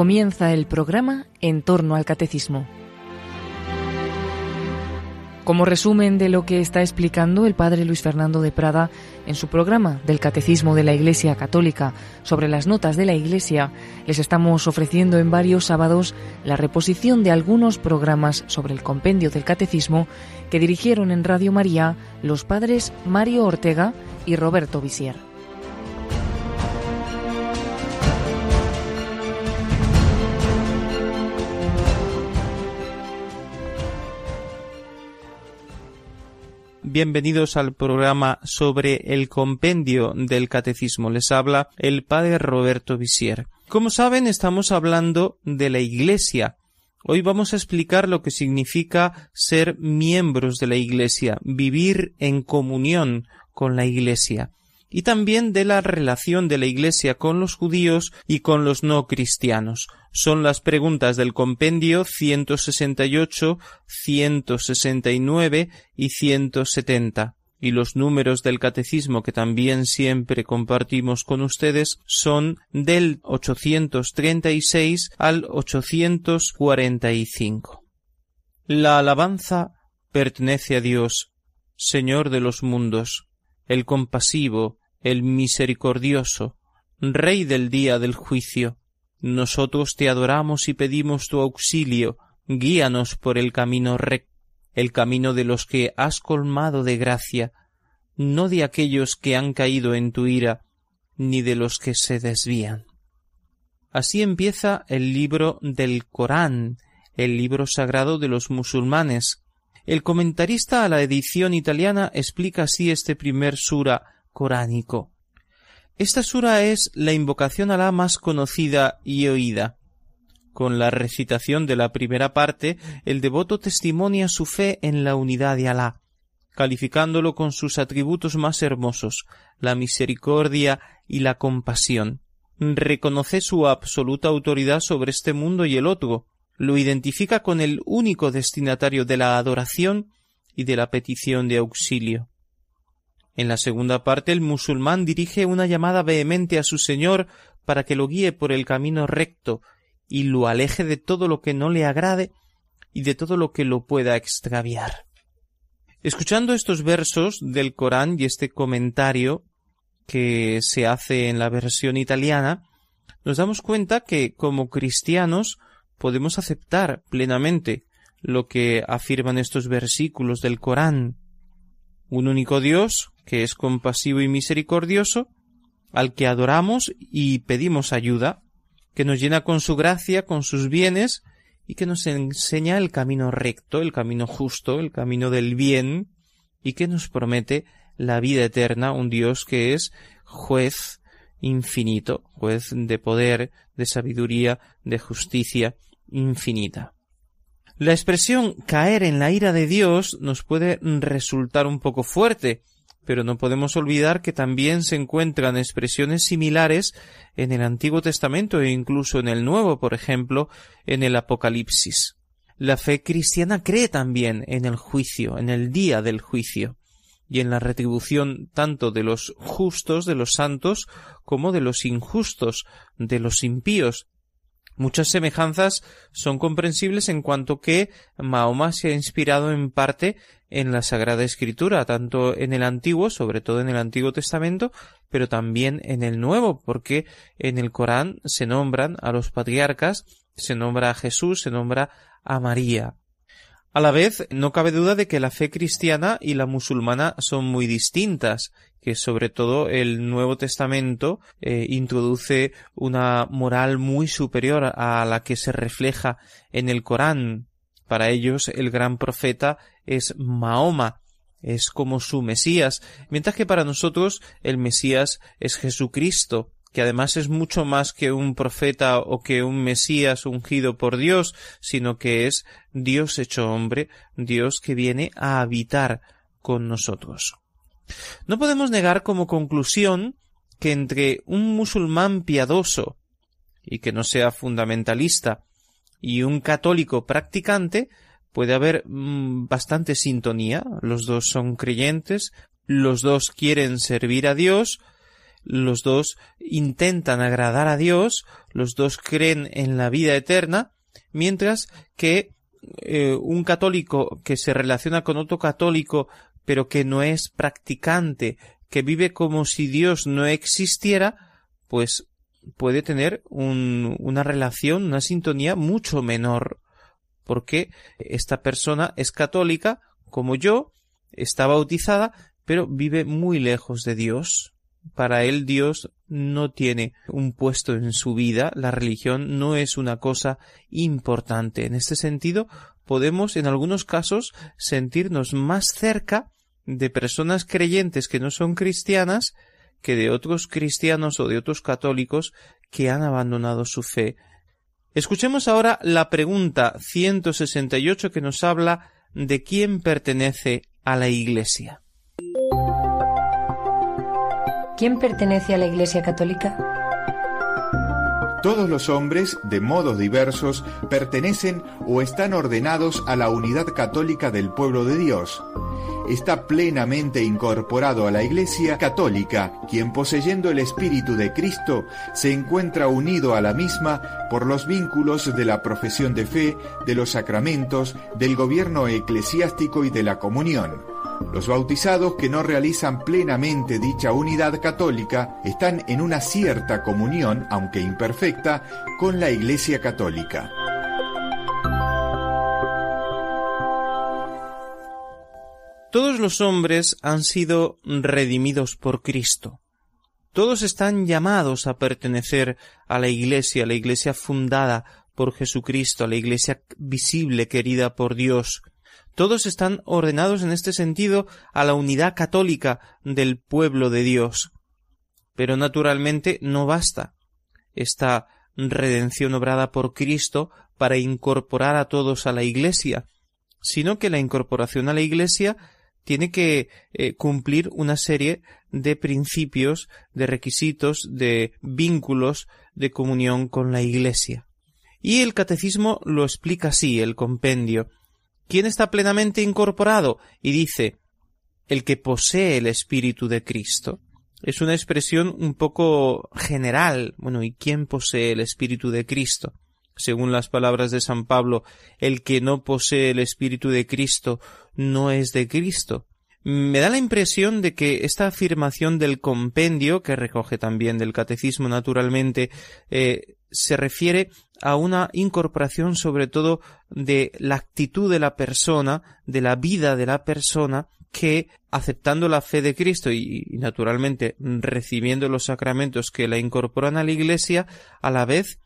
comienza el programa En torno al Catecismo. Como resumen de lo que está explicando el padre Luis Fernando de Prada en su programa del Catecismo de la Iglesia Católica sobre las notas de la Iglesia, les estamos ofreciendo en varios sábados la reposición de algunos programas sobre el compendio del Catecismo que dirigieron en Radio María los padres Mario Ortega y Roberto Visier. Bienvenidos al programa sobre el compendio del catecismo. Les habla el padre Roberto Visier. Como saben, estamos hablando de la Iglesia. Hoy vamos a explicar lo que significa ser miembros de la Iglesia, vivir en comunión con la Iglesia y también de la relación de la Iglesia con los judíos y con los no cristianos. Son las preguntas del compendio 168, 169 y 170 y los números del catecismo que también siempre compartimos con ustedes son del 836 al 845. La alabanza pertenece a Dios, Señor de los mundos, el compasivo, el misericordioso, Rey del día del juicio. Nosotros te adoramos y pedimos tu auxilio, guíanos por el camino recto, el camino de los que has colmado de gracia, no de aquellos que han caído en tu ira, ni de los que se desvían. Así empieza el libro del Corán, el libro sagrado de los musulmanes. El comentarista a la edición italiana explica así este primer sura coránico. Esta sura es la invocación a la más conocida y oída. Con la recitación de la primera parte, el devoto testimonia su fe en la unidad de Alá, calificándolo con sus atributos más hermosos, la misericordia y la compasión. Reconoce su absoluta autoridad sobre este mundo y el otro, lo identifica con el único destinatario de la adoración y de la petición de auxilio. En la segunda parte el musulmán dirige una llamada vehemente a su Señor para que lo guíe por el camino recto y lo aleje de todo lo que no le agrade y de todo lo que lo pueda extraviar. Escuchando estos versos del Corán y este comentario que se hace en la versión italiana, nos damos cuenta que como cristianos podemos aceptar plenamente lo que afirman estos versículos del Corán. Un único Dios, que es compasivo y misericordioso, al que adoramos y pedimos ayuda, que nos llena con su gracia, con sus bienes, y que nos enseña el camino recto, el camino justo, el camino del bien, y que nos promete la vida eterna, un Dios que es juez infinito, juez de poder, de sabiduría, de justicia infinita. La expresión caer en la ira de Dios nos puede resultar un poco fuerte, pero no podemos olvidar que también se encuentran expresiones similares en el Antiguo Testamento e incluso en el Nuevo, por ejemplo, en el Apocalipsis. La fe cristiana cree también en el juicio, en el día del juicio, y en la retribución tanto de los justos, de los santos, como de los injustos, de los impíos, Muchas semejanzas son comprensibles en cuanto que Mahoma se ha inspirado en parte en la Sagrada Escritura, tanto en el Antiguo, sobre todo en el Antiguo Testamento, pero también en el Nuevo, porque en el Corán se nombran a los patriarcas, se nombra a Jesús, se nombra a María. A la vez, no cabe duda de que la fe cristiana y la musulmana son muy distintas, que sobre todo el Nuevo Testamento eh, introduce una moral muy superior a la que se refleja en el Corán. Para ellos el gran profeta es Mahoma, es como su Mesías, mientras que para nosotros el Mesías es Jesucristo, que además es mucho más que un profeta o que un Mesías ungido por Dios, sino que es Dios hecho hombre, Dios que viene a habitar con nosotros. No podemos negar como conclusión que entre un musulmán piadoso y que no sea fundamentalista y un católico practicante puede haber mm, bastante sintonía, los dos son creyentes, los dos quieren servir a Dios, los dos intentan agradar a Dios, los dos creen en la vida eterna, mientras que eh, un católico que se relaciona con otro católico pero que no es practicante, que vive como si Dios no existiera, pues puede tener una relación, una sintonía mucho menor, porque esta persona es católica, como yo, está bautizada, pero vive muy lejos de Dios. Para él Dios no tiene un puesto en su vida, la religión no es una cosa importante. En este sentido, podemos en algunos casos sentirnos más cerca de personas creyentes que no son cristianas que de otros cristianos o de otros católicos que han abandonado su fe. Escuchemos ahora la pregunta 168 que nos habla de quién pertenece a la Iglesia. ¿Quién pertenece a la Iglesia Católica? Todos los hombres, de modos diversos, pertenecen o están ordenados a la unidad católica del pueblo de Dios está plenamente incorporado a la Iglesia católica, quien poseyendo el Espíritu de Cristo se encuentra unido a la misma por los vínculos de la profesión de fe, de los sacramentos, del gobierno eclesiástico y de la comunión. Los bautizados que no realizan plenamente dicha unidad católica están en una cierta comunión, aunque imperfecta, con la Iglesia católica. Todos los hombres han sido redimidos por Cristo. Todos están llamados a pertenecer a la Iglesia, a la Iglesia fundada por Jesucristo, a la Iglesia visible, querida por Dios. Todos están ordenados en este sentido a la unidad católica del pueblo de Dios. Pero naturalmente no basta esta redención obrada por Cristo para incorporar a todos a la Iglesia, sino que la incorporación a la Iglesia tiene que eh, cumplir una serie de principios, de requisitos, de vínculos de comunión con la Iglesia. Y el catecismo lo explica así, el compendio. ¿Quién está plenamente incorporado? Y dice, el que posee el Espíritu de Cristo. Es una expresión un poco general. Bueno, ¿y quién posee el Espíritu de Cristo? según las palabras de San Pablo, el que no posee el Espíritu de Cristo no es de Cristo. Me da la impresión de que esta afirmación del compendio, que recoge también del catecismo naturalmente, eh, se refiere a una incorporación sobre todo de la actitud de la persona, de la vida de la persona, que aceptando la fe de Cristo y, y, naturalmente recibiendo los sacramentos que la incorporan a la Iglesia, a la vez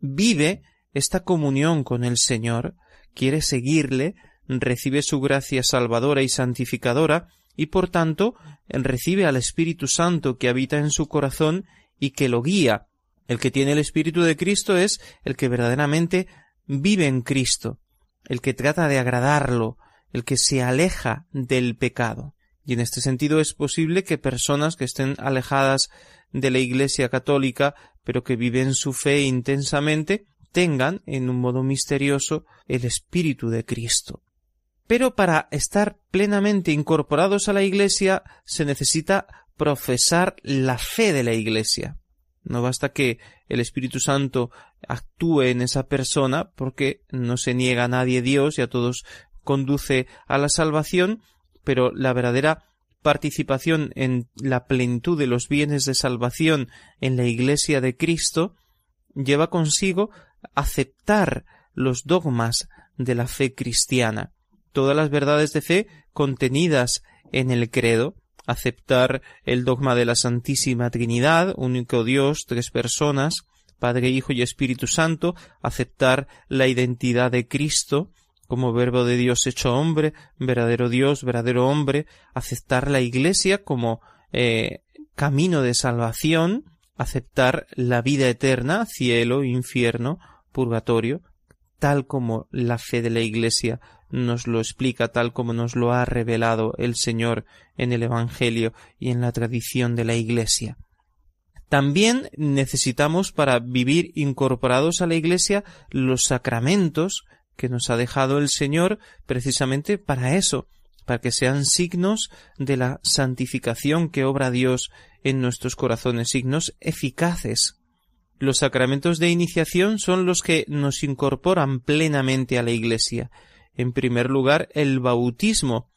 vive esta comunión con el Señor, quiere seguirle, recibe su gracia salvadora y santificadora, y por tanto recibe al Espíritu Santo que habita en su corazón y que lo guía. El que tiene el Espíritu de Cristo es el que verdaderamente vive en Cristo, el que trata de agradarlo, el que se aleja del pecado. Y en este sentido es posible que personas que estén alejadas de la Iglesia católica, pero que viven su fe intensamente, tengan, en un modo misterioso, el Espíritu de Cristo. Pero para estar plenamente incorporados a la Iglesia se necesita profesar la fe de la Iglesia. No basta que el Espíritu Santo actúe en esa persona, porque no se niega a nadie Dios y a todos conduce a la salvación, pero la verdadera participación en la plenitud de los bienes de salvación en la Iglesia de Cristo lleva consigo aceptar los dogmas de la fe cristiana, todas las verdades de fe contenidas en el credo, aceptar el dogma de la Santísima Trinidad, único Dios, tres personas, Padre, Hijo y Espíritu Santo, aceptar la identidad de Cristo como verbo de Dios hecho hombre, verdadero Dios, verdadero hombre, aceptar la Iglesia como eh, camino de salvación, aceptar la vida eterna, cielo, infierno, purgatorio, tal como la fe de la Iglesia nos lo explica, tal como nos lo ha revelado el Señor en el Evangelio y en la tradición de la Iglesia. También necesitamos para vivir incorporados a la Iglesia los sacramentos que nos ha dejado el Señor precisamente para eso, para que sean signos de la santificación que obra Dios en nuestros corazones, signos eficaces. Los sacramentos de iniciación son los que nos incorporan plenamente a la Iglesia. En primer lugar, el bautismo,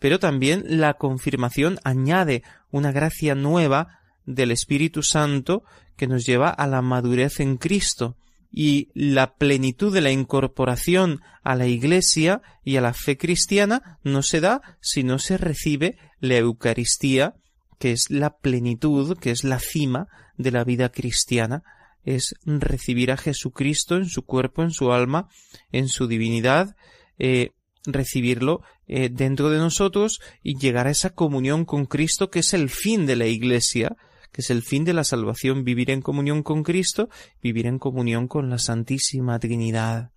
pero también la confirmación añade una gracia nueva del Espíritu Santo que nos lleva a la madurez en Cristo y la plenitud de la incorporación a la Iglesia y a la fe cristiana no se da si no se recibe la Eucaristía, que es la plenitud, que es la cima de la vida cristiana, es recibir a Jesucristo en su cuerpo, en su alma, en su divinidad, eh, recibirlo eh, dentro de nosotros y llegar a esa comunión con Cristo que es el fin de la Iglesia, que es el fin de la salvación, vivir en comunión con Cristo, vivir en comunión con la Santísima Trinidad.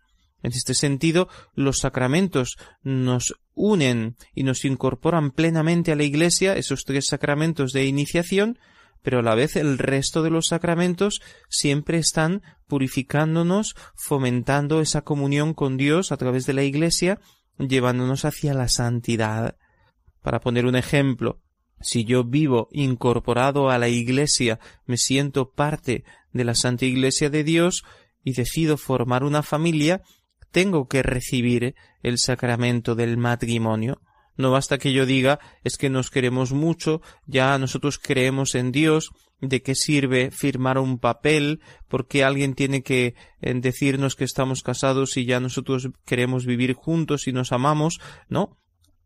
En este sentido, los sacramentos nos unen y nos incorporan plenamente a la Iglesia, esos tres sacramentos de iniciación, pero a la vez el resto de los sacramentos siempre están purificándonos, fomentando esa comunión con Dios a través de la Iglesia, llevándonos hacia la santidad. Para poner un ejemplo, si yo vivo incorporado a la Iglesia, me siento parte de la Santa Iglesia de Dios y decido formar una familia, tengo que recibir el sacramento del matrimonio. No basta que yo diga es que nos queremos mucho, ya nosotros creemos en Dios, de qué sirve firmar un papel, porque alguien tiene que eh, decirnos que estamos casados y ya nosotros queremos vivir juntos y nos amamos. No,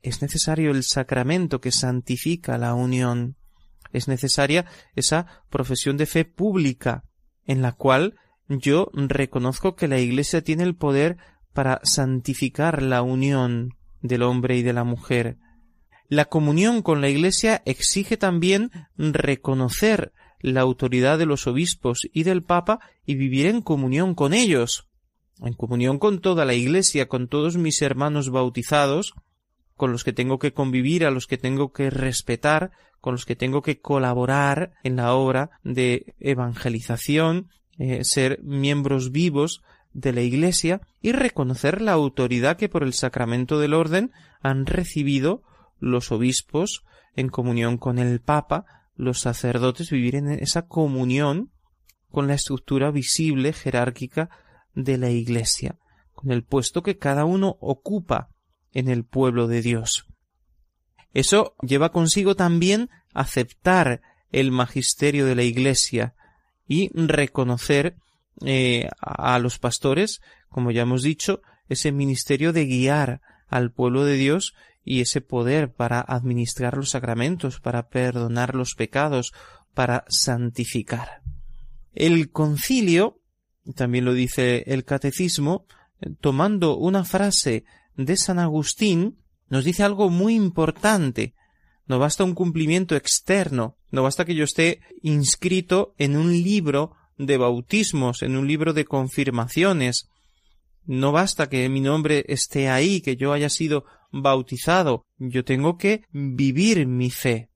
es necesario el sacramento que santifica la unión. Es necesaria esa profesión de fe pública, en la cual yo reconozco que la Iglesia tiene el poder para santificar la unión del hombre y de la mujer. La comunión con la Iglesia exige también reconocer la autoridad de los obispos y del Papa y vivir en comunión con ellos, en comunión con toda la Iglesia, con todos mis hermanos bautizados, con los que tengo que convivir, a los que tengo que respetar, con los que tengo que colaborar en la obra de evangelización, eh, ser miembros vivos de la Iglesia y reconocer la autoridad que por el sacramento del orden han recibido los obispos en comunión con el Papa, los sacerdotes, vivir en esa comunión con la estructura visible jerárquica de la Iglesia, con el puesto que cada uno ocupa en el pueblo de Dios. Eso lleva consigo también aceptar el magisterio de la Iglesia y reconocer eh, a los pastores, como ya hemos dicho, ese ministerio de guiar al pueblo de Dios y ese poder para administrar los sacramentos, para perdonar los pecados, para santificar. El concilio, también lo dice el catecismo, tomando una frase de San Agustín nos dice algo muy importante. No basta un cumplimiento externo, no basta que yo esté inscrito en un libro de bautismos, en un libro de confirmaciones. No basta que mi nombre esté ahí, que yo haya sido bautizado, yo tengo que vivir mi fe.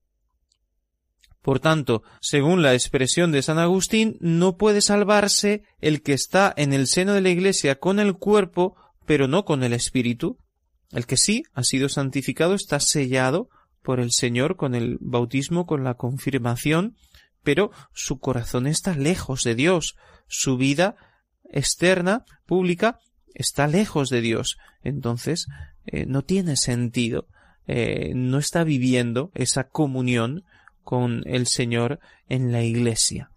Por tanto, según la expresión de San Agustín, no puede salvarse el que está en el seno de la Iglesia con el cuerpo pero no con el Espíritu. El que sí ha sido santificado está sellado por el Señor con el bautismo, con la confirmación, pero su corazón está lejos de Dios, su vida externa, pública, está lejos de Dios. Entonces, eh, no tiene sentido, eh, no está viviendo esa comunión con el Señor en la Iglesia.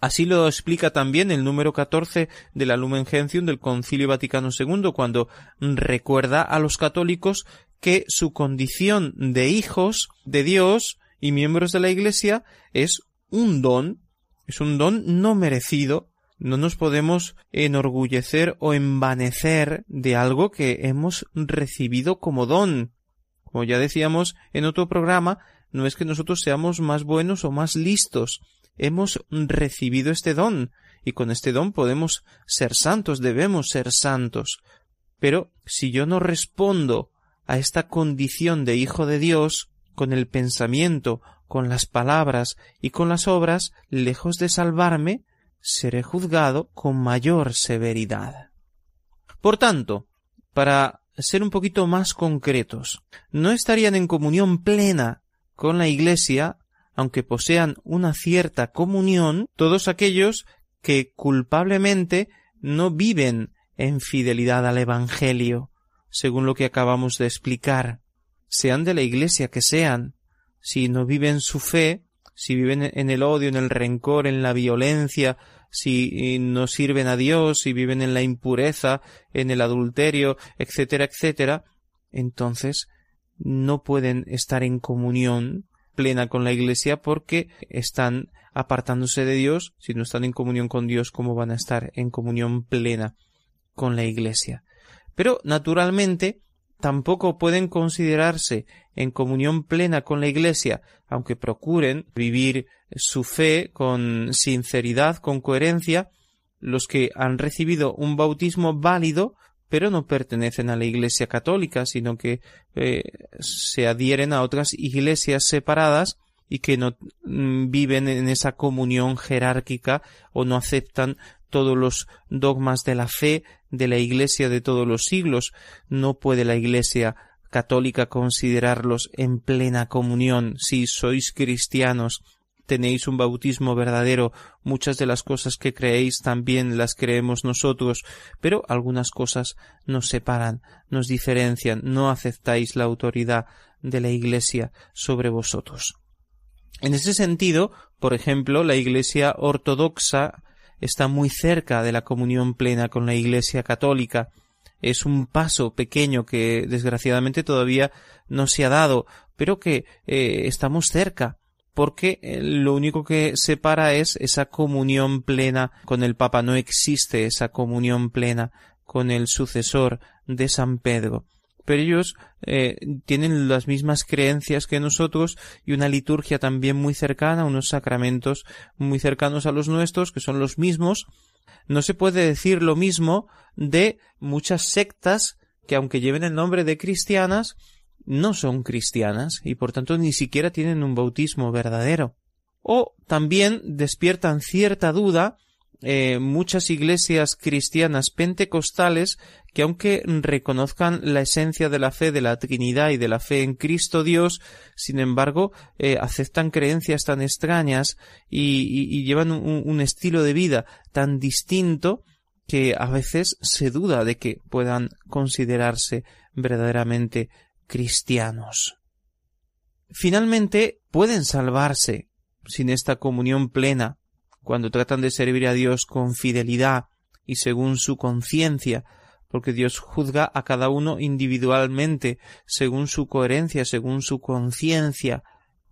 Así lo explica también el número 14 de la Lumen Gentium del Concilio Vaticano II, cuando recuerda a los católicos que su condición de hijos de Dios y miembros de la Iglesia es un don, es un don no merecido, no nos podemos enorgullecer o envanecer de algo que hemos recibido como don. Como ya decíamos en otro programa, no es que nosotros seamos más buenos o más listos, hemos recibido este don, y con este don podemos ser santos, debemos ser santos. Pero si yo no respondo a esta condición de hijo de Dios, con el pensamiento, con las palabras y con las obras, lejos de salvarme, seré juzgado con mayor severidad. Por tanto, para ser un poquito más concretos. No estarían en comunión plena con la Iglesia, aunque posean una cierta comunión, todos aquellos que culpablemente no viven en fidelidad al Evangelio, según lo que acabamos de explicar, sean de la Iglesia que sean, si no viven su fe, si viven en el odio, en el rencor, en la violencia, si no sirven a Dios, si viven en la impureza, en el adulterio, etcétera, etcétera, entonces no pueden estar en comunión plena con la Iglesia porque están apartándose de Dios. Si no están en comunión con Dios, ¿cómo van a estar en comunión plena con la Iglesia? Pero, naturalmente, tampoco pueden considerarse en comunión plena con la Iglesia, aunque procuren vivir su fe con sinceridad, con coherencia, los que han recibido un bautismo válido, pero no pertenecen a la Iglesia católica, sino que eh, se adhieren a otras iglesias separadas y que no mm, viven en esa comunión jerárquica o no aceptan todos los dogmas de la fe de la Iglesia de todos los siglos. No puede la Iglesia católica considerarlos en plena comunión. Si sois cristianos, tenéis un bautismo verdadero, muchas de las cosas que creéis también las creemos nosotros, pero algunas cosas nos separan, nos diferencian, no aceptáis la autoridad de la Iglesia sobre vosotros. En ese sentido, por ejemplo, la Iglesia ortodoxa está muy cerca de la comunión plena con la Iglesia católica. Es un paso pequeño que desgraciadamente todavía no se ha dado, pero que eh, estamos cerca porque eh, lo único que separa es esa comunión plena con el Papa. No existe esa comunión plena con el sucesor de San Pedro pero ellos eh, tienen las mismas creencias que nosotros y una liturgia también muy cercana, unos sacramentos muy cercanos a los nuestros, que son los mismos. No se puede decir lo mismo de muchas sectas que aunque lleven el nombre de cristianas, no son cristianas y por tanto ni siquiera tienen un bautismo verdadero. O también despiertan cierta duda eh, muchas iglesias cristianas pentecostales que aunque reconozcan la esencia de la fe de la Trinidad y de la fe en Cristo Dios, sin embargo, eh, aceptan creencias tan extrañas y, llevan un, estilo de vida tan distinto que a veces se duda de que puedan considerarse verdaderamente cristianos. Finalmente, pueden salvarse sin esta comunión plena cuando tratan de servir a Dios con fidelidad y según su conciencia, porque Dios juzga a cada uno individualmente, según su coherencia, según su conciencia,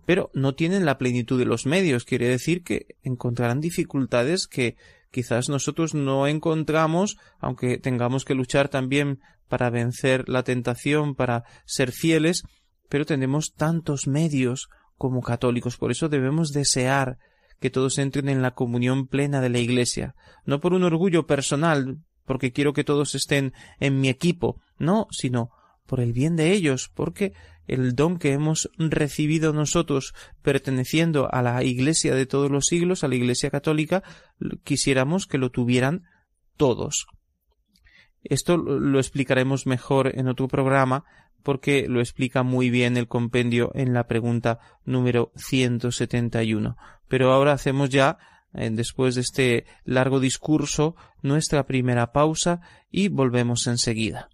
pero no tienen la plenitud de los medios, quiere decir que encontrarán dificultades que quizás nosotros no encontramos, aunque tengamos que luchar también para vencer la tentación, para ser fieles, pero tenemos tantos medios como católicos, por eso debemos desear que todos entren en la comunión plena de la Iglesia, no por un orgullo personal, porque quiero que todos estén en mi equipo, no, sino por el bien de ellos, porque el don que hemos recibido nosotros perteneciendo a la Iglesia de todos los siglos, a la Iglesia católica, quisiéramos que lo tuvieran todos. Esto lo explicaremos mejor en otro programa, porque lo explica muy bien el compendio en la pregunta número 171. Pero ahora hacemos ya, eh, después de este largo discurso, nuestra primera pausa y volvemos enseguida.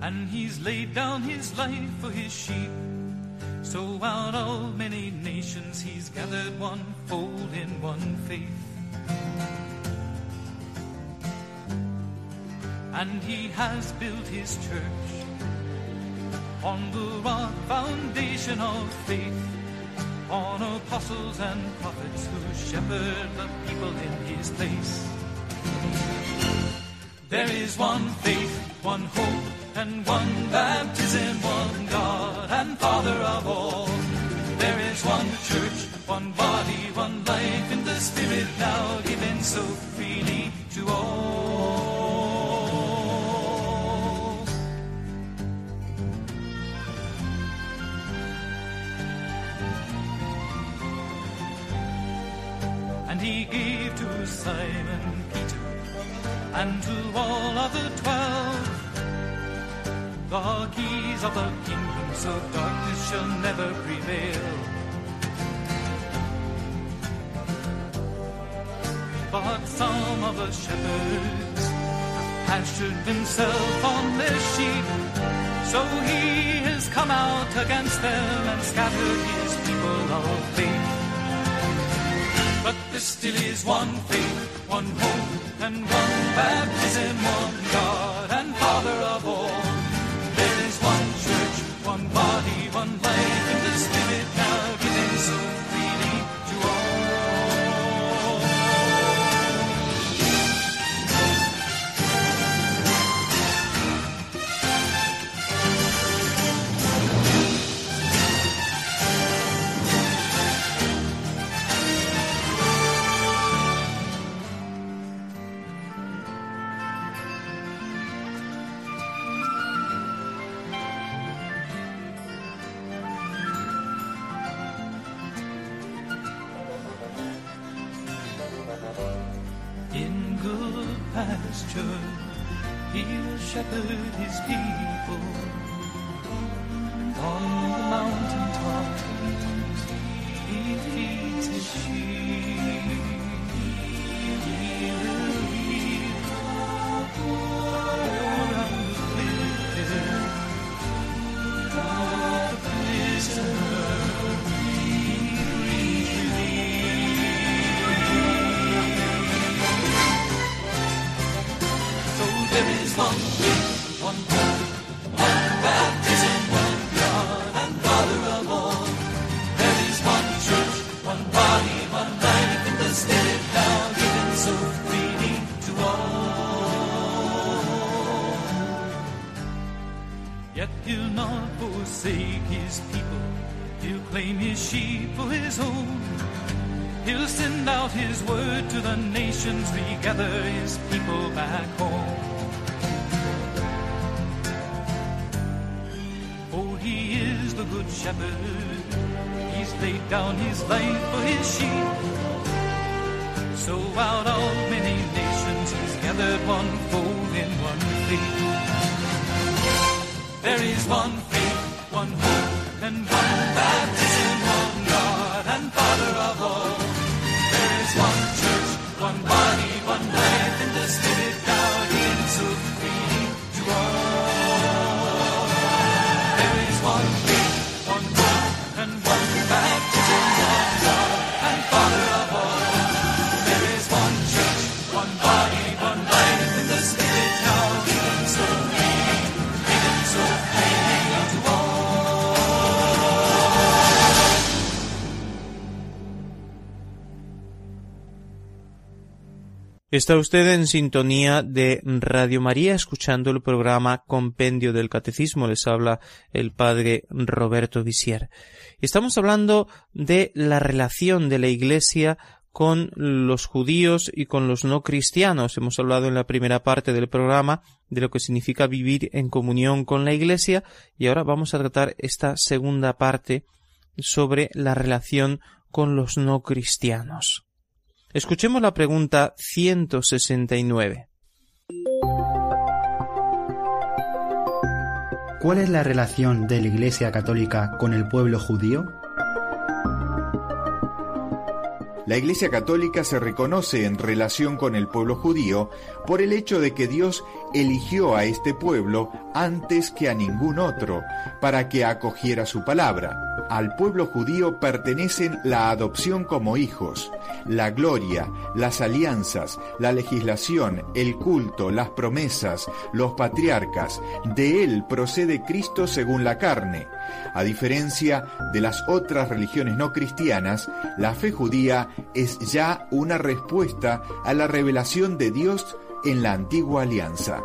And he's laid down his life for his sheep. So out of many nations he's gathered one fold in one faith. And he has built his church on the rock foundation of faith, on apostles and prophets who shepherd the people in his place. There is one faith, one hope, and one baptism, one God and Father of all. There is one church, one body, one life in the Spirit now given so freely to all. And he gave to Simon and to all other twelve the keys of the kingdom, so darkness shall never prevail. But some of the shepherds pastured himself on their sheep, so he has come out against them and scattered his people of faith. There still is one faith, one hope, and one baptism, one God and Father of all. There is one church, one body, one life, and the Spirit now given so shepherd. He's laid down his life for his sheep. So out of many nations, he's gathered one fold in one faith. There is one Está usted en sintonía de Radio María escuchando el programa Compendio del Catecismo. Les habla el padre Roberto Visier. Estamos hablando de la relación de la Iglesia con los judíos y con los no cristianos. Hemos hablado en la primera parte del programa de lo que significa vivir en comunión con la Iglesia y ahora vamos a tratar esta segunda parte sobre la relación con los no cristianos. Escuchemos la pregunta 169. ¿Cuál es la relación de la Iglesia Católica con el pueblo judío? La Iglesia Católica se reconoce en relación con el pueblo judío por el hecho de que Dios eligió a este pueblo antes que a ningún otro para que acogiera su palabra. Al pueblo judío pertenecen la adopción como hijos, la gloria, las alianzas, la legislación, el culto, las promesas, los patriarcas. De él procede Cristo según la carne. A diferencia de las otras religiones no cristianas, la fe judía es ya una respuesta a la revelación de Dios en la antigua alianza.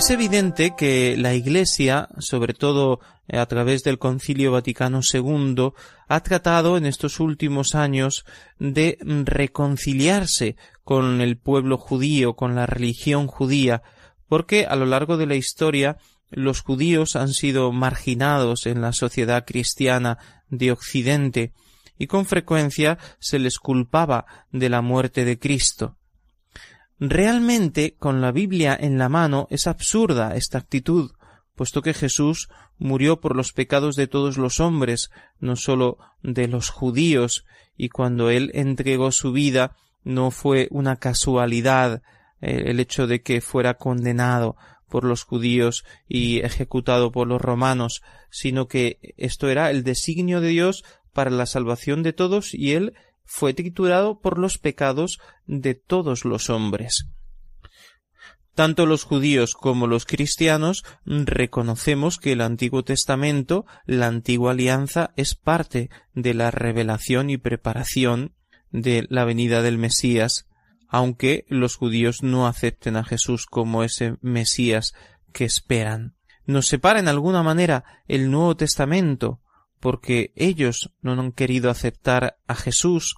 Es evidente que la Iglesia, sobre todo eh, a través del Concilio Vaticano II, ha tratado en estos últimos años de reconciliarse con el pueblo judío, con la religión judía, porque a lo largo de la historia los judíos han sido marginados en la sociedad cristiana de Occidente y con frecuencia se les culpaba de la muerte de Cristo. Realmente, con la Biblia en la mano, es absurda esta actitud, puesto que Jesús murió por los pecados de todos los hombres, no sólo de los judíos, y cuando Él entregó su vida no fue una casualidad eh, el hecho de que fuera condenado por los judíos y ejecutado por los romanos, sino que esto era el designio de Dios para la salvación de todos y Él fue triturado por los pecados de todos los hombres. Tanto los judíos como los cristianos reconocemos que el Antiguo Testamento, la antigua alianza, es parte de la revelación y preparación de la venida del Mesías, aunque los judíos no acepten a Jesús como ese Mesías que esperan. Nos separa en alguna manera el Nuevo Testamento, porque ellos no han querido aceptar a Jesús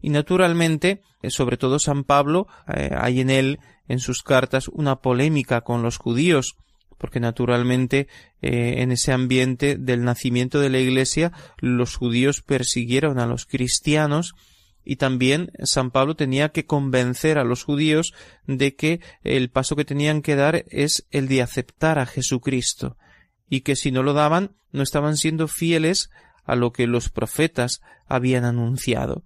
y naturalmente, eh, sobre todo San Pablo, eh, hay en él, en sus cartas, una polémica con los judíos, porque naturalmente eh, en ese ambiente del nacimiento de la Iglesia los judíos persiguieron a los cristianos y también San Pablo tenía que convencer a los judíos de que el paso que tenían que dar es el de aceptar a Jesucristo y que si no lo daban no estaban siendo fieles a lo que los profetas habían anunciado.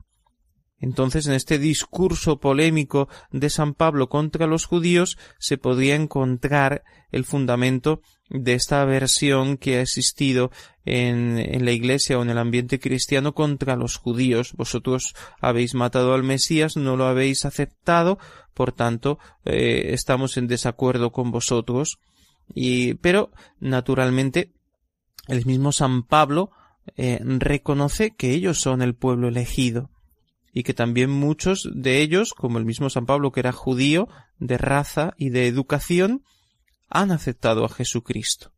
Entonces, en este discurso polémico de San Pablo contra los judíos se podría encontrar el fundamento de esta aversión que ha existido en, en, la Iglesia o en el ambiente cristiano contra los judíos. Vosotros habéis matado al Mesías, no lo habéis aceptado, por tanto, eh, estamos en desacuerdo con vosotros. Y, pero, naturalmente, el mismo San Pablo eh, reconoce que ellos son el pueblo elegido y que también muchos de ellos, como el mismo San Pablo que era judío, de raza y de educación, han aceptado a Jesucristo.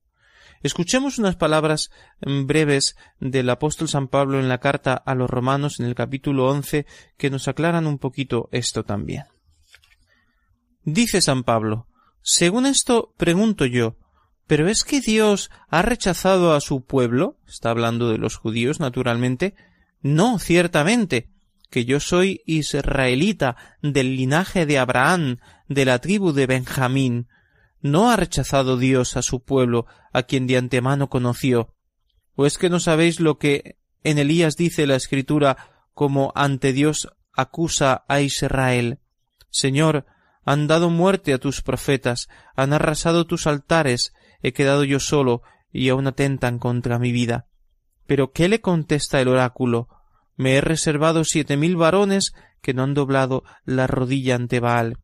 Escuchemos unas palabras mm, breves del apóstol San Pablo en la carta a los romanos en el capítulo once que nos aclaran un poquito esto también. Dice San Pablo, según esto pregunto yo, ¿pero es que Dios ha rechazado a su pueblo? Está hablando de los judíos, naturalmente. No, ciertamente, que yo soy israelita del linaje de Abraham, de la tribu de Benjamín. ¿No ha rechazado Dios a su pueblo, a quien de antemano conoció? ¿O es que no sabéis lo que en Elías dice la Escritura como ante Dios acusa a Israel? Señor, han dado muerte a tus profetas, han arrasado tus altares, he quedado yo solo, y aún atentan contra mi vida. Pero ¿qué le contesta el oráculo? Me he reservado siete mil varones que no han doblado la rodilla ante Baal.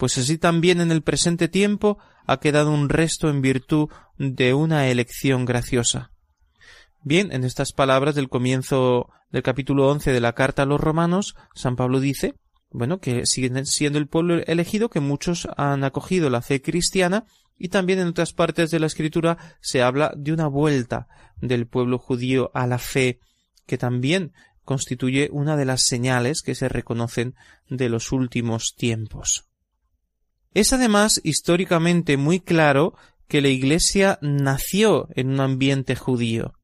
Pues así también en el presente tiempo ha quedado un resto en virtud de una elección graciosa. Bien, en estas palabras del comienzo del capítulo once de la carta a los romanos, San Pablo dice, bueno, que siguen siendo el pueblo elegido, que muchos han acogido la fe cristiana, y también en otras partes de la escritura se habla de una vuelta del pueblo judío a la fe, que también constituye una de las señales que se reconocen de los últimos tiempos. Es además históricamente muy claro que la Iglesia nació en un ambiente judío.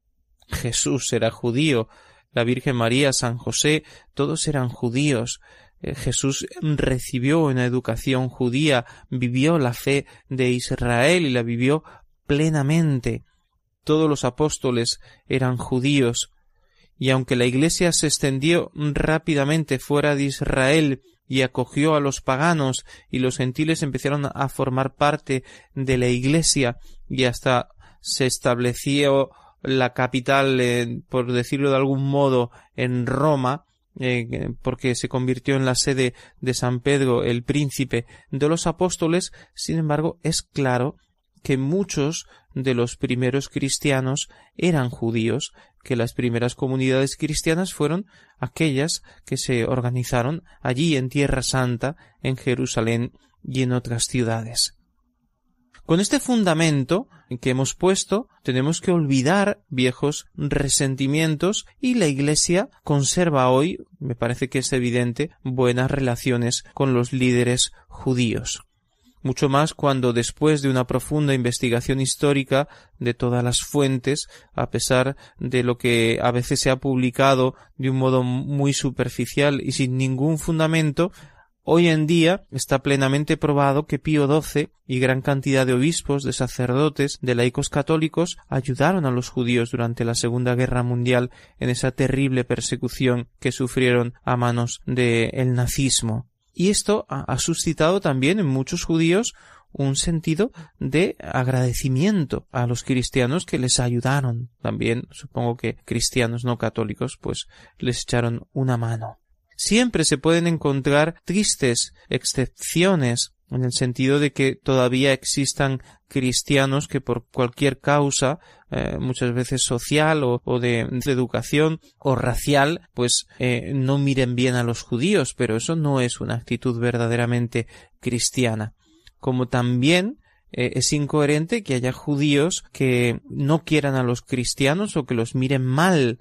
Jesús era judío, la Virgen María, San José, todos eran judíos. Eh, Jesús recibió una educación judía, vivió la fe de Israel y la vivió plenamente. Todos los apóstoles eran judíos y aunque la Iglesia se extendió rápidamente fuera de Israel y acogió a los paganos y los gentiles empezaron a formar parte de la Iglesia y hasta se estableció la capital, eh, por decirlo de algún modo, en Roma, eh, porque se convirtió en la sede de San Pedro, el príncipe de los apóstoles, sin embargo, es claro que muchos de los primeros cristianos eran judíos, que las primeras comunidades cristianas fueron aquellas que se organizaron allí en Tierra Santa, en Jerusalén y en otras ciudades. Con este fundamento que hemos puesto, tenemos que olvidar viejos resentimientos y la Iglesia conserva hoy, me parece que es evidente, buenas relaciones con los líderes judíos mucho más cuando después de una profunda investigación histórica de todas las fuentes, a pesar de lo que a veces se ha publicado de un modo muy superficial y sin ningún fundamento, Hoy en día está plenamente probado que Pío XII y gran cantidad de obispos, de sacerdotes, de laicos católicos ayudaron a los judíos durante la Segunda Guerra Mundial en esa terrible persecución que sufrieron a manos del nazismo. Y esto ha suscitado también en muchos judíos un sentido de agradecimiento a los cristianos que les ayudaron. También supongo que cristianos no católicos pues les echaron una mano. Siempre se pueden encontrar tristes excepciones en el sentido de que todavía existan cristianos que por cualquier causa, eh, muchas veces social o, de, educación o racial, pues eh, no miren bien a los judíos, pero eso no es una actitud verdaderamente cristiana. Como también eh, es incoherente que haya judíos que no quieran a los cristianos o que los miren mal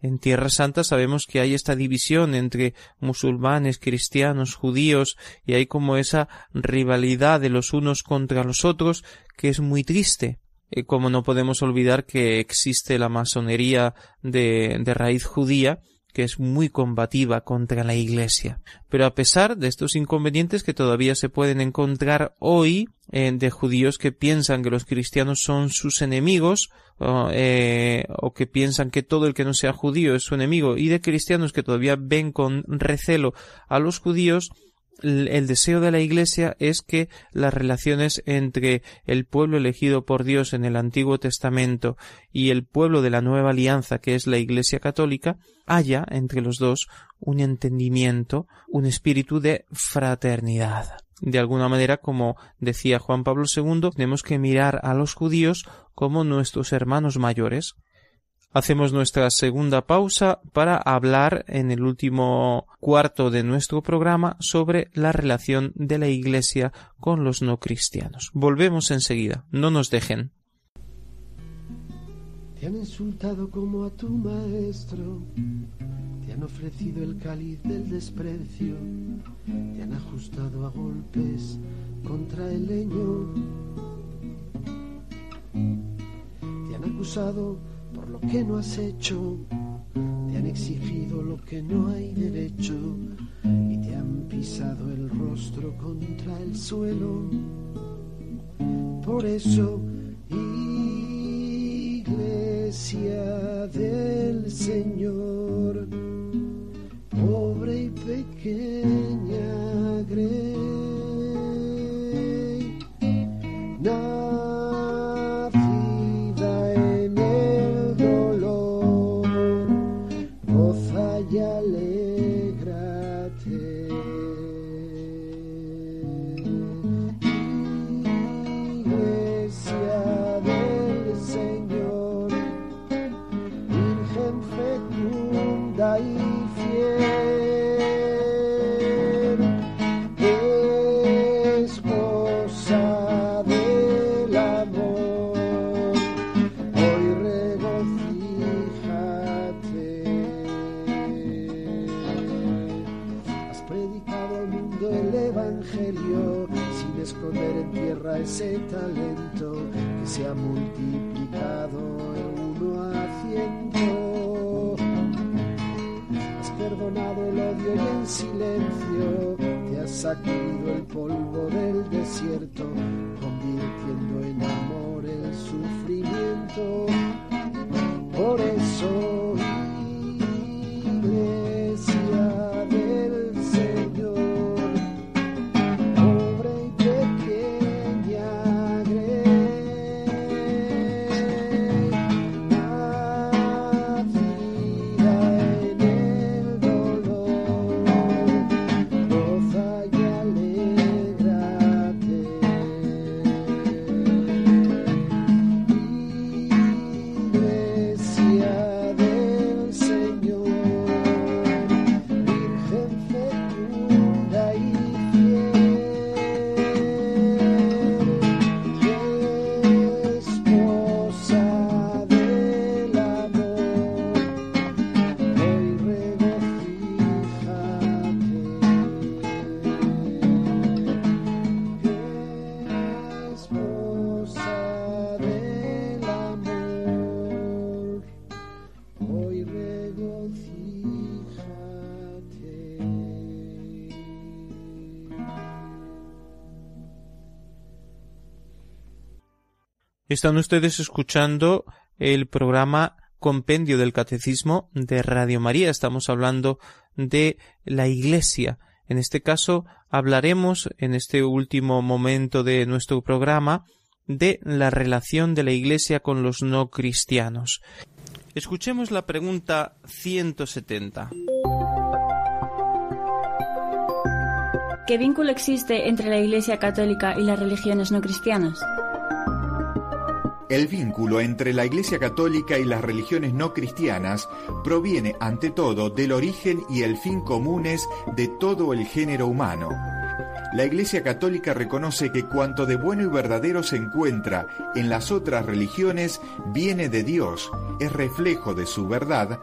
en Tierra Santa sabemos que hay esta división entre musulmanes, cristianos, judíos, y hay como esa rivalidad de los unos contra los otros que es muy triste. Eh, como no podemos olvidar que existe la masonería de, de raíz judía, que es muy combativa contra la Iglesia. Pero a pesar de estos inconvenientes que todavía se pueden encontrar hoy eh, de judíos que piensan que los cristianos son sus enemigos eh, o que piensan que todo el que no sea judío es su enemigo y de cristianos que todavía ven con recelo a los judíos el deseo de la Iglesia es que las relaciones entre el pueblo elegido por Dios en el Antiguo Testamento y el pueblo de la Nueva Alianza, que es la Iglesia Católica, haya entre los dos un entendimiento, un espíritu de fraternidad. De alguna manera, como decía Juan Pablo II, tenemos que mirar a los judíos como nuestros hermanos mayores, Hacemos nuestra segunda pausa para hablar en el último cuarto de nuestro programa sobre la relación de la Iglesia con los no cristianos. Volvemos enseguida, no nos dejen. Te han insultado como a tu maestro, te han ofrecido el cáliz del desprecio, te han ajustado a golpes contra el leño, te han acusado lo que no has hecho, te han exigido lo que no hay derecho y te han pisado el rostro contra el suelo. Por eso, iglesia del Señor, pobre y pequeña te has sacudido el polvo del desierto, convirtiendo en amor el sufrimiento. Por eso, Están ustedes escuchando el programa Compendio del Catecismo de Radio María. Estamos hablando de la Iglesia. En este caso hablaremos en este último momento de nuestro programa de la relación de la Iglesia con los no cristianos. Escuchemos la pregunta 170. ¿Qué vínculo existe entre la Iglesia católica y las religiones no cristianas? El vínculo entre la Iglesia Católica y las religiones no cristianas proviene ante todo del origen y el fin comunes de todo el género humano. La Iglesia Católica reconoce que cuanto de bueno y verdadero se encuentra en las otras religiones viene de Dios, es reflejo de su verdad,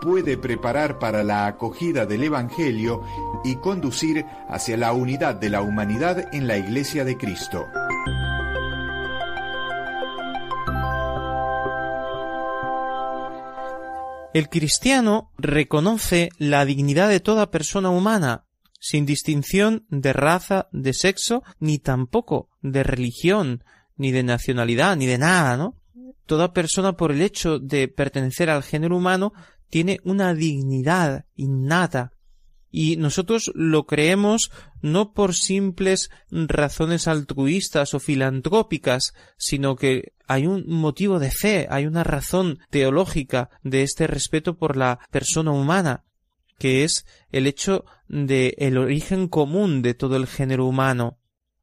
puede preparar para la acogida del Evangelio y conducir hacia la unidad de la humanidad en la Iglesia de Cristo. El cristiano reconoce la dignidad de toda persona humana, sin distinción de raza, de sexo, ni tampoco de religión, ni de nacionalidad, ni de nada, ¿no? Toda persona por el hecho de pertenecer al género humano tiene una dignidad innata y nosotros lo creemos no por simples razones altruistas o filantrópicas, sino que hay un motivo de fe, hay una razón teológica de este respeto por la persona humana, que es el hecho de el origen común de todo el género humano,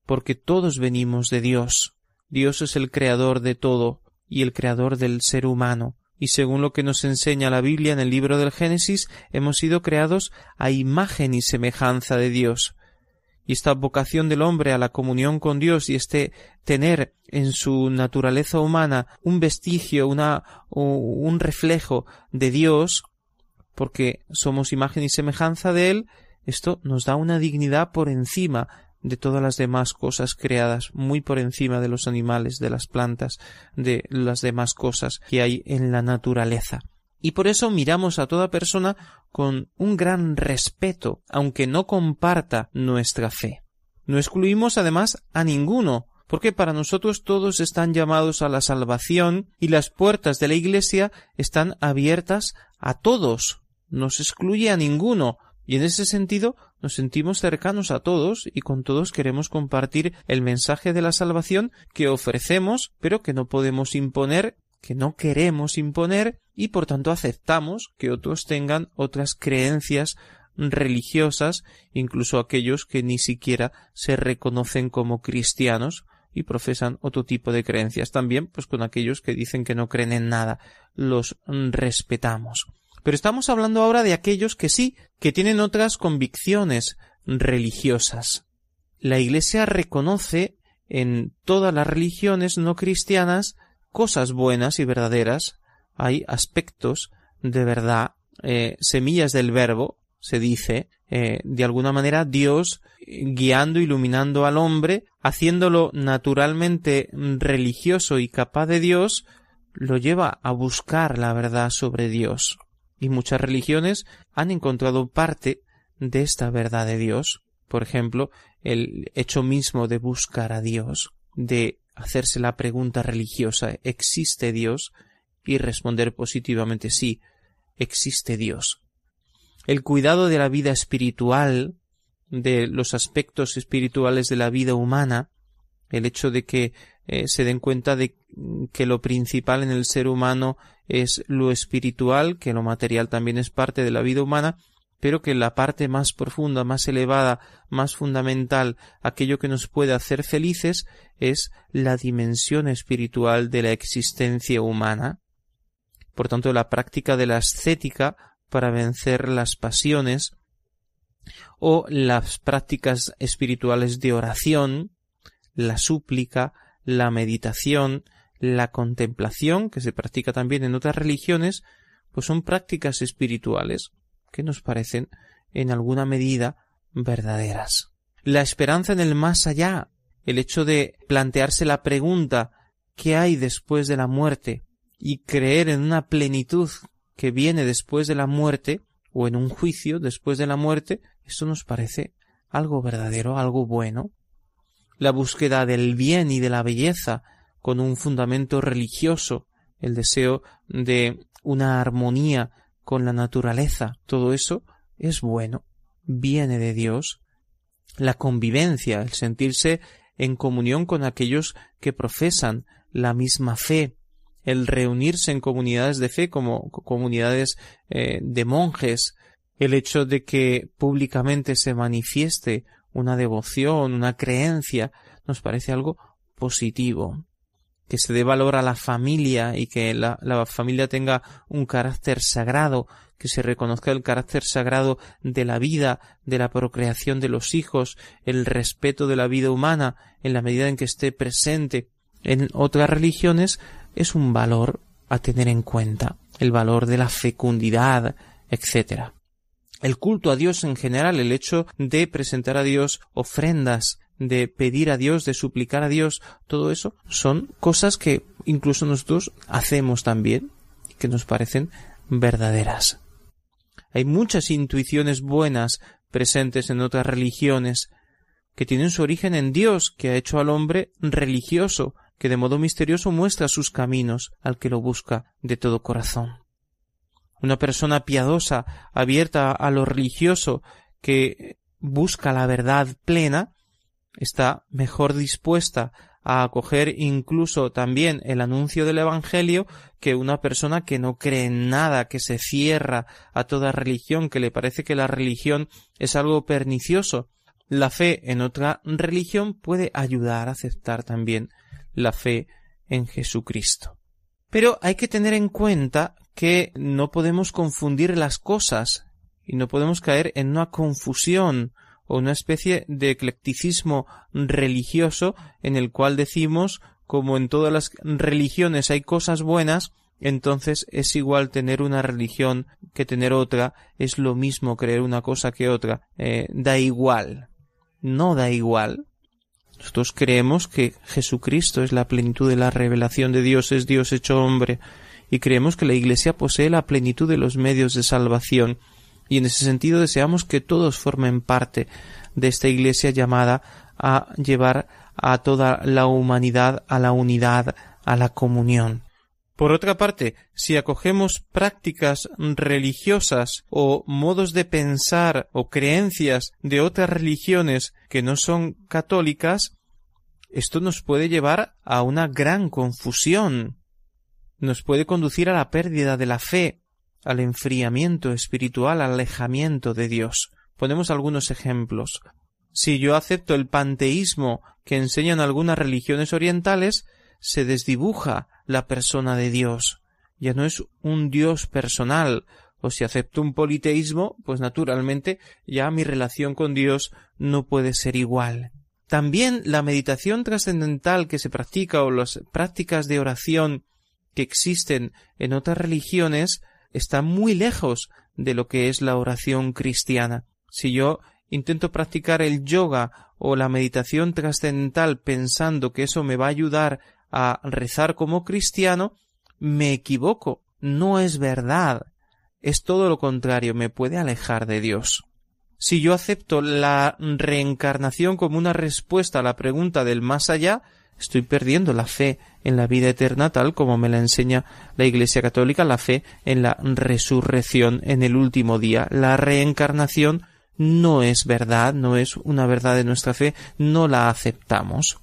porque todos venimos de Dios. Dios es el creador de todo y el creador del ser humano y según lo que nos enseña la Biblia en el libro del Génesis, hemos sido creados a imagen y semejanza de Dios. Y esta vocación del hombre a la comunión con Dios y este tener en su naturaleza humana un vestigio, una, un reflejo de Dios, porque somos imagen y semejanza de Él, esto nos da una dignidad por encima de todas las demás cosas creadas, muy por encima de los animales, de las plantas, de las demás cosas que hay en la naturaleza. Y por eso miramos a toda persona con un gran respeto, aunque no comparta nuestra fe. No excluimos además a ninguno, porque para nosotros todos están llamados a la salvación y las puertas de la Iglesia están abiertas a todos. No excluye a ninguno, y en ese sentido nos sentimos cercanos a todos y con todos queremos compartir el mensaje de la salvación que ofrecemos, pero que no podemos imponer, que no queremos imponer y por tanto aceptamos que otros tengan otras creencias religiosas, incluso aquellos que ni siquiera se reconocen como cristianos y profesan otro tipo de creencias. También, pues con aquellos que dicen que no creen en nada, los respetamos. Pero estamos hablando ahora de aquellos que sí, que tienen otras convicciones religiosas. La Iglesia reconoce en todas las religiones no cristianas cosas buenas y verdaderas. Hay aspectos de verdad, eh, semillas del verbo, se dice, eh, de alguna manera Dios guiando, iluminando al hombre, haciéndolo naturalmente religioso y capaz de Dios, lo lleva a buscar la verdad sobre Dios y muchas religiones han encontrado parte de esta verdad de Dios. Por ejemplo, el hecho mismo de buscar a Dios, de hacerse la pregunta religiosa ¿existe Dios? y responder positivamente sí, existe Dios. El cuidado de la vida espiritual, de los aspectos espirituales de la vida humana, el hecho de que eh, se den cuenta de que lo principal en el ser humano es lo espiritual, que lo material también es parte de la vida humana, pero que la parte más profunda, más elevada, más fundamental, aquello que nos puede hacer felices, es la dimensión espiritual de la existencia humana. Por tanto, la práctica de la ascética para vencer las pasiones, o las prácticas espirituales de oración, la súplica, la meditación, la contemplación, que se practica también en otras religiones, pues son prácticas espirituales que nos parecen en alguna medida verdaderas. La esperanza en el más allá, el hecho de plantearse la pregunta ¿qué hay después de la muerte? y creer en una plenitud que viene después de la muerte, o en un juicio después de la muerte, esto nos parece algo verdadero, algo bueno. La búsqueda del bien y de la belleza, con un fundamento religioso, el deseo de una armonía con la naturaleza, todo eso es bueno, viene de Dios. La convivencia, el sentirse en comunión con aquellos que profesan la misma fe, el reunirse en comunidades de fe como comunidades eh, de monjes, el hecho de que públicamente se manifieste una devoción, una creencia, nos parece algo positivo. Que se dé valor a la familia y que la, la familia tenga un carácter sagrado, que se reconozca el carácter sagrado de la vida, de la procreación de los hijos, el respeto de la vida humana en la medida en que esté presente en otras religiones, es un valor a tener en cuenta, el valor de la fecundidad, etc. El culto a Dios en general, el hecho de presentar a Dios ofrendas, de pedir a Dios, de suplicar a Dios, todo eso son cosas que incluso nosotros hacemos también, que nos parecen verdaderas. Hay muchas intuiciones buenas presentes en otras religiones que tienen su origen en Dios, que ha hecho al hombre religioso, que de modo misterioso muestra sus caminos al que lo busca de todo corazón. Una persona piadosa, abierta a lo religioso, que busca la verdad plena, está mejor dispuesta a acoger incluso también el anuncio del Evangelio que una persona que no cree en nada, que se cierra a toda religión, que le parece que la religión es algo pernicioso. La fe en otra religión puede ayudar a aceptar también la fe en Jesucristo. Pero hay que tener en cuenta que no podemos confundir las cosas y no podemos caer en una confusión o una especie de eclecticismo religioso en el cual decimos como en todas las religiones hay cosas buenas, entonces es igual tener una religión que tener otra, es lo mismo creer una cosa que otra, eh, da igual. No da igual. Nosotros creemos que Jesucristo es la plenitud de la revelación de Dios, es Dios hecho hombre, y creemos que la Iglesia posee la plenitud de los medios de salvación, y en ese sentido deseamos que todos formen parte de esta Iglesia llamada a llevar a toda la humanidad a la unidad, a la comunión. Por otra parte, si acogemos prácticas religiosas o modos de pensar o creencias de otras religiones que no son católicas, esto nos puede llevar a una gran confusión. Nos puede conducir a la pérdida de la fe, al enfriamiento espiritual, al alejamiento de Dios. Ponemos algunos ejemplos. Si yo acepto el panteísmo que enseñan algunas religiones orientales, se desdibuja la persona de Dios. Ya no es un Dios personal, o si acepto un politeísmo, pues naturalmente ya mi relación con Dios no puede ser igual. También la meditación trascendental que se practica o las prácticas de oración que existen en otras religiones están muy lejos de lo que es la oración cristiana. Si yo intento practicar el yoga o la meditación trascendental pensando que eso me va a ayudar a rezar como cristiano, me equivoco. No es verdad. Es todo lo contrario, me puede alejar de Dios. Si yo acepto la reencarnación como una respuesta a la pregunta del más allá, estoy perdiendo la fe en la vida eterna tal como me la enseña la Iglesia Católica, la fe en la resurrección en el último día. La reencarnación no es verdad, no es una verdad de nuestra fe, no la aceptamos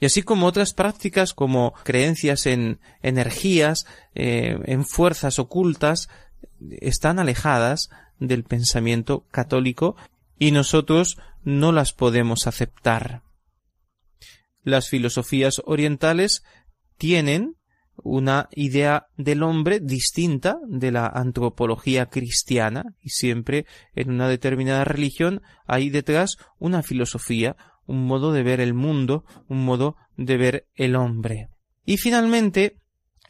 y así como otras prácticas como creencias en energías, eh, en fuerzas ocultas, están alejadas del pensamiento católico y nosotros no las podemos aceptar. Las filosofías orientales tienen una idea del hombre distinta de la antropología cristiana y siempre en una determinada religión hay detrás una filosofía, un modo de ver el mundo, un modo de ver el hombre. Y finalmente,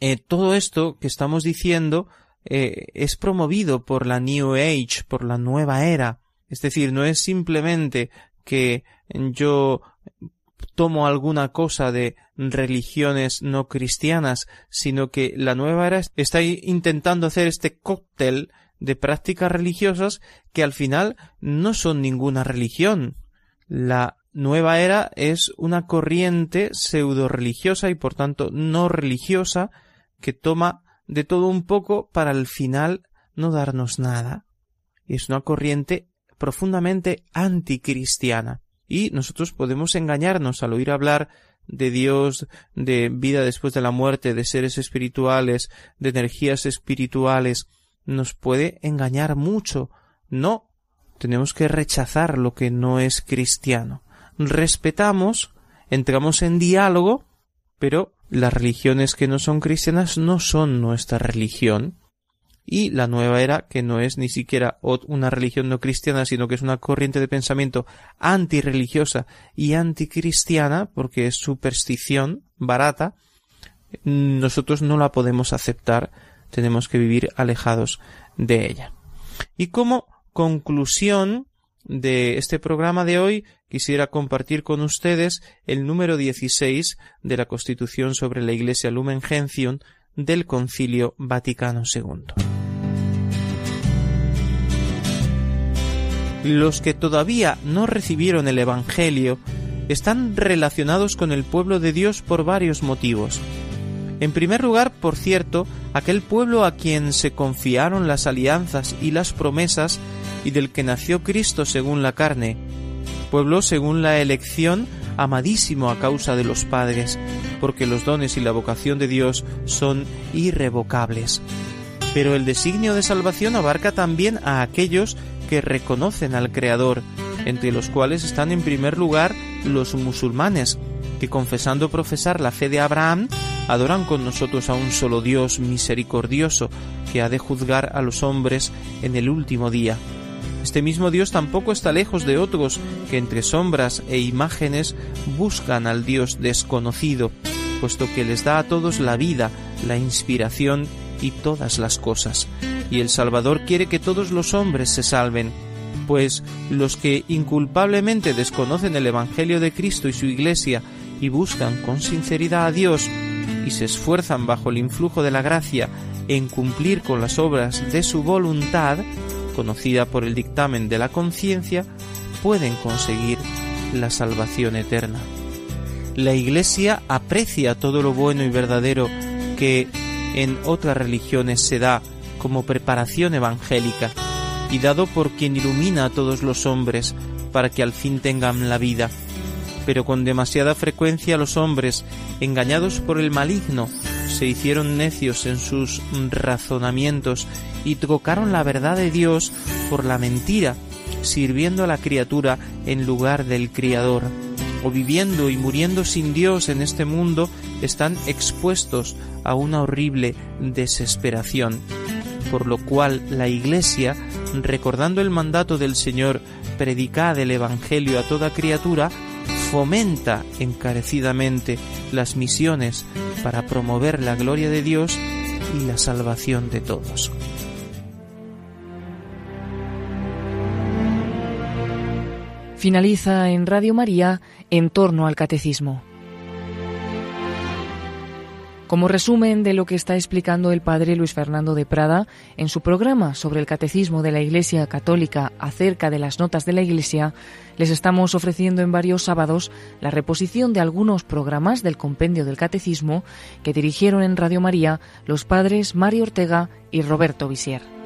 eh, todo esto que estamos diciendo eh, es promovido por la New Age, por la nueva era. Es decir, no es simplemente que yo tomo alguna cosa de religiones no cristianas, sino que la nueva era está intentando hacer este cóctel de prácticas religiosas que al final no son ninguna religión, la nueva era es una corriente pseudo religiosa y por tanto no religiosa que toma de todo un poco para al final no darnos nada. Es una corriente profundamente anticristiana. Y nosotros podemos engañarnos al oír hablar de Dios, de vida después de la muerte, de seres espirituales, de energías espirituales, nos puede engañar mucho. No, tenemos que rechazar lo que no es cristiano. Respetamos, entramos en diálogo, pero las religiones que no son cristianas no son nuestra religión y la nueva era, que no es ni siquiera una religión no cristiana, sino que es una corriente de pensamiento antirreligiosa y anticristiana, porque es superstición barata, nosotros no la podemos aceptar, tenemos que vivir alejados de ella. Y como conclusión de este programa de hoy, quisiera compartir con ustedes el número 16 de la Constitución sobre la Iglesia Lumen Gentium del Concilio Vaticano II. Los que todavía no recibieron el Evangelio están relacionados con el pueblo de Dios por varios motivos. En primer lugar, por cierto, aquel pueblo a quien se confiaron las alianzas y las promesas y del que nació Cristo según la carne, pueblo según la elección amadísimo a causa de los padres, porque los dones y la vocación de Dios son irrevocables. Pero el designio de salvación abarca también a aquellos que reconocen al Creador, entre los cuales están en primer lugar los musulmanes, que confesando profesar la fe de Abraham, adoran con nosotros a un solo Dios misericordioso, que ha de juzgar a los hombres en el último día. Este mismo Dios tampoco está lejos de otros que entre sombras e imágenes buscan al Dios desconocido, puesto que les da a todos la vida, la inspiración y todas las cosas y el Salvador quiere que todos los hombres se salven, pues los que inculpablemente desconocen el Evangelio de Cristo y su Iglesia y buscan con sinceridad a Dios y se esfuerzan bajo el influjo de la gracia en cumplir con las obras de su voluntad, conocida por el dictamen de la conciencia, pueden conseguir la salvación eterna. La Iglesia aprecia todo lo bueno y verdadero que en otras religiones se da como preparación evangélica y dado por quien ilumina a todos los hombres para que al fin tengan la vida. Pero con demasiada frecuencia los hombres, engañados por el maligno, se hicieron necios en sus razonamientos y trocaron la verdad de Dios por la mentira, sirviendo a la criatura en lugar del Criador. O viviendo y muriendo sin Dios en este mundo, están expuestos a una horrible desesperación por lo cual la Iglesia, recordando el mandato del Señor, predicad el Evangelio a toda criatura, fomenta encarecidamente las misiones para promover la gloria de Dios y la salvación de todos. Finaliza en Radio María en torno al catecismo. Como resumen de lo que está explicando el padre Luis Fernando de Prada en su programa sobre el catecismo de la Iglesia Católica acerca de las notas de la Iglesia, les estamos ofreciendo en varios sábados la reposición de algunos programas del compendio del catecismo que dirigieron en Radio María los padres Mario Ortega y Roberto Visier.